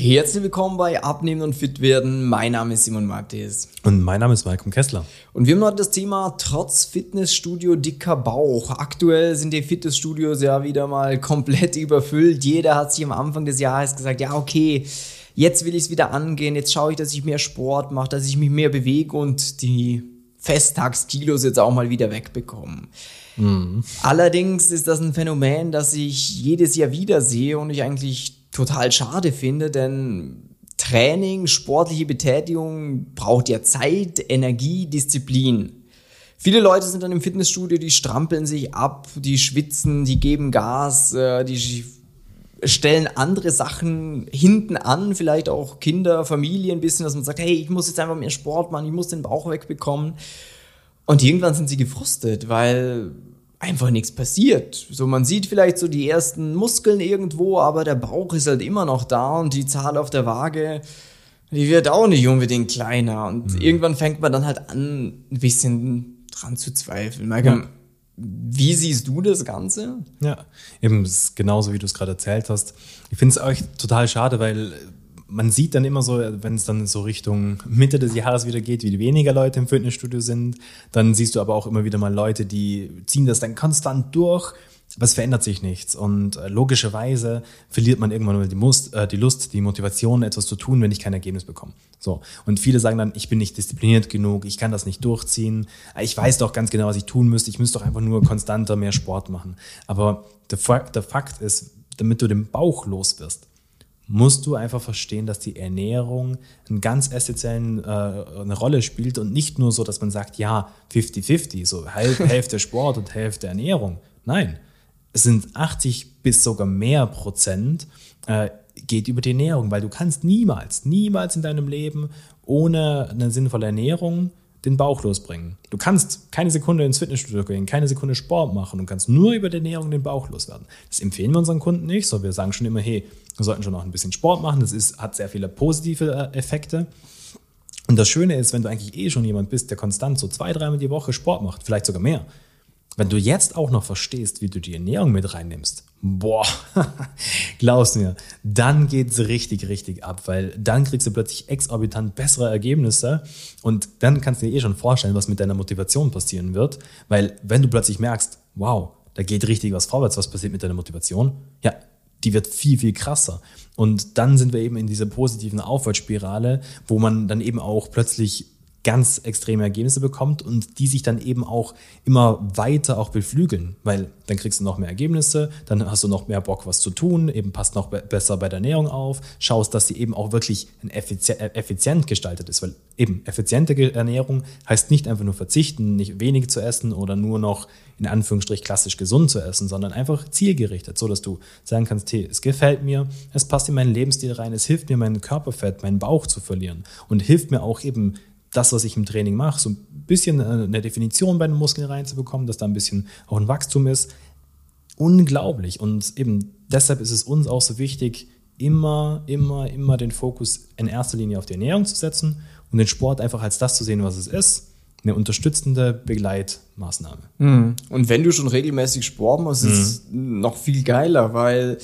Herzlich willkommen bei Abnehmen und Fit werden. Mein Name ist Simon Martis. Und mein Name ist Malcolm Kessler. Und wir haben heute das Thema trotz Fitnessstudio dicker Bauch. Aktuell sind die Fitnessstudios ja wieder mal komplett überfüllt. Jeder hat sich am Anfang des Jahres gesagt, ja okay, jetzt will ich es wieder angehen, jetzt schaue ich, dass ich mehr Sport mache, dass ich mich mehr bewege und die Festtagskilos jetzt auch mal wieder wegbekomme. Mhm. Allerdings ist das ein Phänomen, das ich jedes Jahr wieder sehe und ich eigentlich total schade finde, denn Training, sportliche Betätigung braucht ja Zeit, Energie, Disziplin. Viele Leute sind dann im Fitnessstudio, die strampeln sich ab, die schwitzen, die geben Gas, äh, die stellen andere Sachen hinten an, vielleicht auch Kinder, Familie ein bisschen, dass man sagt, hey, ich muss jetzt einfach mehr Sport machen, ich muss den Bauch wegbekommen. Und irgendwann sind sie gefrustet, weil einfach nichts passiert. So, man sieht vielleicht so die ersten Muskeln irgendwo, aber der Bauch ist halt immer noch da und die Zahl auf der Waage, die wird auch nicht unbedingt kleiner. Und mhm. irgendwann fängt man dann halt an, ein bisschen dran zu zweifeln. Michael, ja. Wie siehst du das Ganze? Ja, eben genauso wie du es gerade erzählt hast. Ich finde es euch total schade, weil man sieht dann immer so, wenn es dann so Richtung Mitte des Jahres wieder geht, wie weniger Leute im Fitnessstudio sind. Dann siehst du aber auch immer wieder mal Leute, die ziehen das dann konstant durch. Aber es verändert sich nichts. Und äh, logischerweise verliert man irgendwann mal die, Must, äh, die Lust, die Motivation, etwas zu tun, wenn ich kein Ergebnis bekomme. So. Und viele sagen dann, ich bin nicht diszipliniert genug, ich kann das nicht durchziehen. Ich weiß doch ganz genau, was ich tun müsste. Ich müsste doch einfach nur konstanter mehr Sport machen. Aber der, der Fakt ist, damit du den Bauch los wirst, musst du einfach verstehen, dass die Ernährung einen ganz essentiellen äh, eine Rolle spielt und nicht nur so, dass man sagt, ja, 50-50, so Hälfte Sport und Hälfte Ernährung. Nein, es sind 80 bis sogar mehr Prozent äh, geht über die Ernährung, weil du kannst niemals, niemals in deinem Leben ohne eine sinnvolle Ernährung den Bauch losbringen. Du kannst keine Sekunde ins Fitnessstudio gehen, keine Sekunde Sport machen und kannst nur über die Ernährung den Bauch loswerden. Das empfehlen wir unseren Kunden nicht, so wir sagen schon immer, hey, wir sollten schon noch ein bisschen Sport machen, das ist, hat sehr viele positive äh, Effekte. Und das Schöne ist, wenn du eigentlich eh schon jemand bist, der konstant so zwei, dreimal die Woche Sport macht, vielleicht sogar mehr, wenn du jetzt auch noch verstehst, wie du die Ernährung mit reinnimmst, boah, glaubst mir, dann geht's richtig, richtig ab, weil dann kriegst du plötzlich exorbitant bessere Ergebnisse und dann kannst du dir eh schon vorstellen, was mit deiner Motivation passieren wird, weil wenn du plötzlich merkst, wow, da geht richtig was vorwärts, was passiert mit deiner Motivation? Ja, die wird viel, viel krasser. Und dann sind wir eben in dieser positiven Aufwärtsspirale, wo man dann eben auch plötzlich ganz extreme Ergebnisse bekommt und die sich dann eben auch immer weiter auch beflügeln, weil dann kriegst du noch mehr Ergebnisse, dann hast du noch mehr Bock, was zu tun, eben passt noch besser bei der Ernährung auf, schaust, dass sie eben auch wirklich effizient, äh, effizient gestaltet ist, weil eben effiziente Ernährung heißt nicht einfach nur verzichten, nicht wenig zu essen oder nur noch in Anführungsstrich klassisch gesund zu essen, sondern einfach zielgerichtet, so dass du sagen kannst, hey, es gefällt mir, es passt in meinen Lebensstil rein, es hilft mir, mein Körperfett, meinen Bauch zu verlieren und hilft mir auch eben das, was ich im Training mache, so ein bisschen eine Definition bei den Muskeln reinzubekommen, dass da ein bisschen auch ein Wachstum ist. Unglaublich. Und eben deshalb ist es uns auch so wichtig, immer, immer, immer den Fokus in erster Linie auf die Ernährung zu setzen und den Sport einfach als das zu sehen, was es ist. Eine unterstützende Begleitmaßnahme. Mhm. Und wenn du schon regelmäßig Sport machst, ist es mhm. noch viel geiler, weil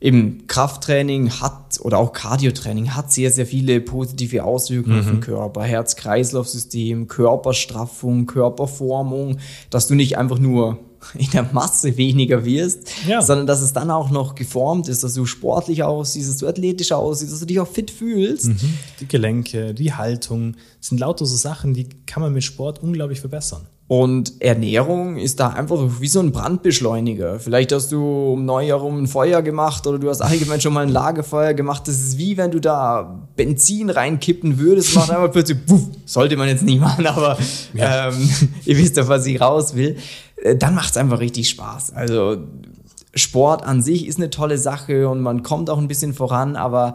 eben Krafttraining hat oder auch Cardiotraining hat sehr, sehr viele positive Auswirkungen mhm. auf den mhm. Körper. Herz-Kreislauf-System, Körperstraffung, Körperformung, dass du nicht einfach nur in der Masse weniger wirst, ja. sondern dass es dann auch noch geformt ist, dass du sportlich aussiehst, dass du athletisch aussiehst, dass du dich auch fit fühlst. Mhm. Die Gelenke, die Haltung, sind lauter so Sachen, die kann man mit Sport unglaublich verbessern. Und Ernährung ist da einfach wie so ein Brandbeschleuniger. Vielleicht hast du um Neujahr rum ein Feuer gemacht oder du hast allgemein schon mal ein Lagerfeuer gemacht. Das ist wie wenn du da Benzin reinkippen würdest, macht einfach plötzlich, puff, sollte man jetzt nicht machen, aber ja. ähm, ihr wisst doch, was ich raus will. Äh, dann macht es einfach richtig Spaß. Also Sport an sich ist eine tolle Sache und man kommt auch ein bisschen voran, aber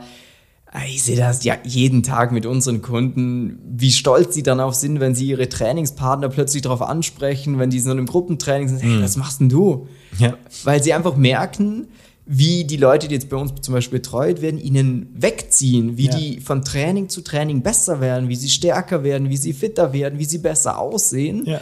ich sehe das ja jeden Tag mit unseren Kunden, wie stolz sie dann auch sind, wenn sie ihre Trainingspartner plötzlich darauf ansprechen, wenn die so in einem Gruppentraining sind, hey, mhm. was machst denn du? Ja. Weil sie einfach merken, wie die Leute, die jetzt bei uns zum Beispiel betreut werden, ihnen wegziehen, wie ja. die von Training zu Training besser werden, wie sie stärker werden, wie sie fitter werden, wie sie besser aussehen. Ja.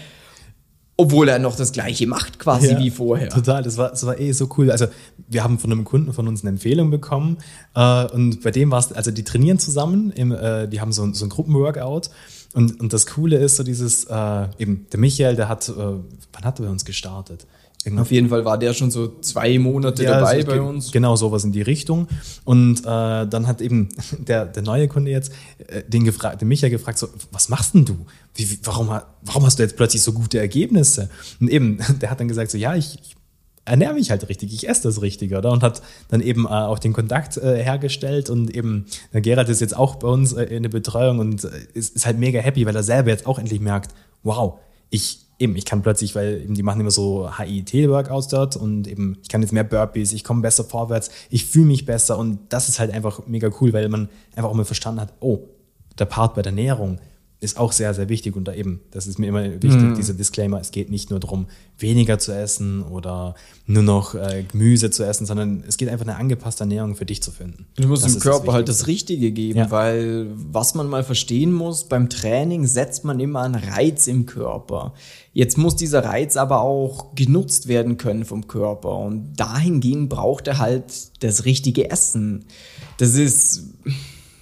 Obwohl er noch das gleiche macht quasi Ja, wie vorher. Total, das war, das war eh so cool. Also wir haben von einem Kunden von uns eine Empfehlung bekommen äh, und bei dem war es, also die trainieren zusammen, im, äh, die haben so, ein- so ein Gruppenworkout und, und das Coole ist so dieses, äh, eben der Michael, der hat, äh, wann hat er bei uns gestartet? Irgendwann Auf jeden Fall war der schon so zwei Monate Ja, dabei bei uns. Genau, sowas in die Richtung. Und äh, dann hat eben der, der neue Kunde jetzt äh, den, gefragt, den Micha gefragt, so, was machst denn du? Wie, wie, warum, warum hast du jetzt plötzlich so gute Ergebnisse? Und eben, der hat dann gesagt, so, ja, ich, ich ernähre mich halt richtig, ich esse das richtig, oder? Und hat dann eben äh, auch den Kontakt äh, hergestellt und eben, der Gerald ist jetzt auch bei uns äh, in der Betreuung und äh, ist, ist halt mega happy, weil er selber jetzt auch endlich merkt, wow, ich eben, ich kann plötzlich, weil eben die machen immer so HIIT-Workouts dort und eben, ich kann jetzt mehr Burpees, ich komme besser vorwärts, ich fühle mich besser und das ist halt einfach mega cool, weil man einfach auch mal verstanden hat, oh, der Part bei der Ernährung ist auch sehr, sehr wichtig und da eben, das ist mir immer wichtig, dieser Disclaimer, es geht nicht nur darum, weniger zu essen oder nur noch äh, Gemüse zu essen, sondern es geht einfach eine angepasste Ernährung für dich zu finden. Du musst Das dem Körper halt das Richtige geben, Ja. weil was man mal verstehen muss, beim Training setzt man immer einen Reiz im Körper. Jetzt muss dieser Reiz aber auch genutzt werden können vom Körper und dahingehend braucht er halt das richtige Essen. Das ist,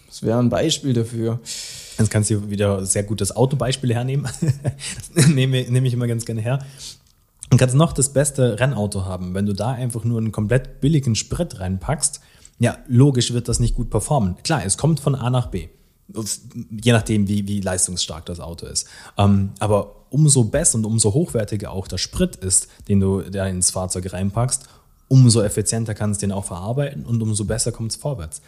das wäre ein Beispiel dafür. Jetzt kannst du wieder sehr gut das Autobeispiel hernehmen. Nehme, nehme ich immer ganz gerne her. Und kannst noch das beste Rennauto haben. Wenn du da einfach nur einen komplett billigen Sprit reinpackst, ja, logisch wird das nicht gut performen. Klar, es kommt von A nach B. Je nachdem, wie, wie leistungsstark das Auto ist. Ähm, aber umso besser und umso hochwertiger auch der Sprit ist, den du da ins Fahrzeug reinpackst, umso effizienter kannst du den auch verarbeiten und umso besser kommt es vorwärts.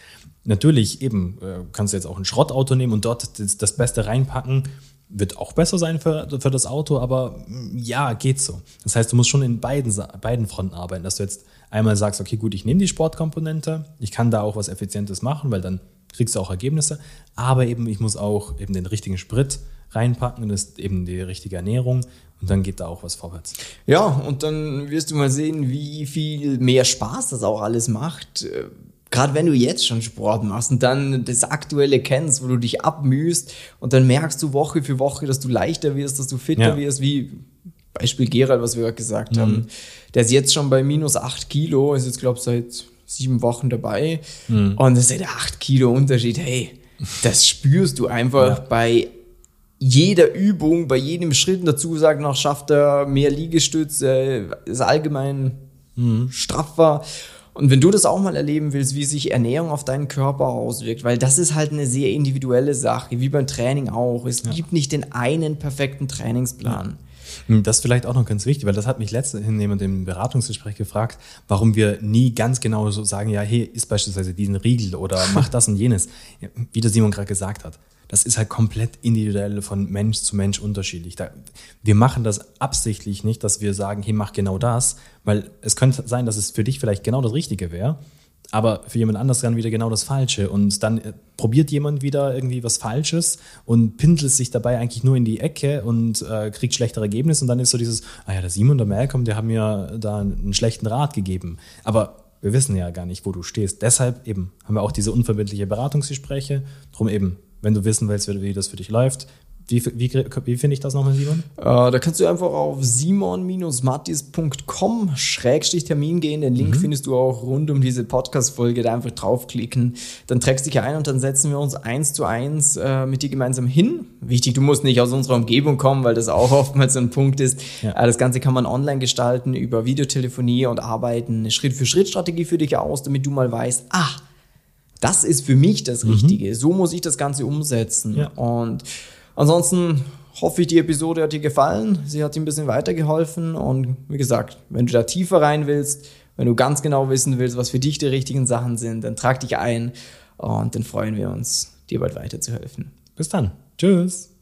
Natürlich eben äh, kannst du jetzt auch ein Schrottauto nehmen und dort das, das Beste reinpacken, wird auch besser sein für, für das Auto, aber mm, ja, geht so. Das heißt, du musst schon in beiden, beiden Fronten arbeiten, dass du jetzt einmal sagst, okay, gut, ich nehme die Sportkomponente, ich kann da auch was Effizientes machen, weil dann kriegst du auch Ergebnisse, aber eben ich muss auch eben den richtigen Sprit reinpacken das ist eben die richtige Ernährung und dann geht da auch was vorwärts. Ja, und dann wirst du mal sehen, wie viel mehr Spaß das auch alles macht. Äh, Gerade wenn du jetzt schon Sport machst und dann das Aktuelle kennst, wo du dich abmühst und dann merkst du Woche für Woche, dass du leichter wirst, dass du fitter Ja. wirst, wie Beispiel Gerald, was wir gerade gesagt haben. Der ist jetzt schon bei minus 8 Kilo, ist jetzt, glaube ich, seit sieben Wochen dabei. Und das ist der 8 Kilo Unterschied. Hey, das spürst du einfach Ja. bei jeder Übung, bei jedem Schritt. Und dazu sagt noch, schafft er mehr Liegestütze, ist allgemein straffer. Und wenn du das auch mal erleben willst, wie sich Ernährung auf deinen Körper auswirkt, weil das ist halt eine sehr individuelle Sache, wie beim Training auch. Es gibt nicht den einen perfekten Trainingsplan. Hm, Das ist vielleicht auch noch ganz wichtig, weil das hat mich letztens jemand im Beratungsgespräch gefragt, warum wir nie ganz genau so sagen, ja, hey, isst beispielsweise diesen Riegel oder mach das und jenes. Ja, Wie der Simon gerade gesagt hat. Das ist halt komplett individuell von Mensch zu Mensch unterschiedlich. Da, wir machen das absichtlich nicht, dass wir sagen, hey, mach genau das, weil es könnte sein, dass es für dich vielleicht genau das Richtige wäre, aber für jemand anders dann wieder genau das Falsche. Und dann äh, probiert jemand wieder irgendwie was Falsches und pindelt sich dabei eigentlich nur in die Ecke und äh, kriegt schlechtere Ergebnisse. Und dann ist so dieses, ah ja, der Simon und der Malcolm, der haben mir da einen schlechten Rat gegeben. Aber wir wissen ja gar nicht, wo du stehst. Deshalb eben haben wir auch diese unverbindliche Beratungsgespräche. Drum eben, wenn du wissen willst, wie das für dich läuft, wie, wie, wie finde ich das nochmal, Simon? Äh, da kannst du einfach auf simon-mattis.com Schrägstrich Termin gehen. Den Link findest du auch rund um diese Podcast-Folge. Da einfach draufklicken. Dann trägst dich ein und dann setzen wir uns eins zu eins äh, mit dir gemeinsam hin. Wichtig, du musst nicht aus unserer Umgebung kommen, weil das auch oftmals so ein Punkt ist. Ja. Äh, das Ganze kann man online gestalten über Videotelefonie und arbeiten eine Schritt-für-Schritt-Strategie für dich aus, damit du mal weißt, ah, das ist für mich das Richtige. So muss ich das Ganze umsetzen. Ja. Und ansonsten hoffe ich, die Episode hat dir gefallen. Sie hat dir ein bisschen weitergeholfen. Und wie gesagt, wenn du da tiefer rein willst, wenn du ganz genau wissen willst, was für dich die richtigen Sachen sind, dann trag dich ein und dann freuen wir uns, dir bald weiterzuhelfen. Bis dann. Tschüss.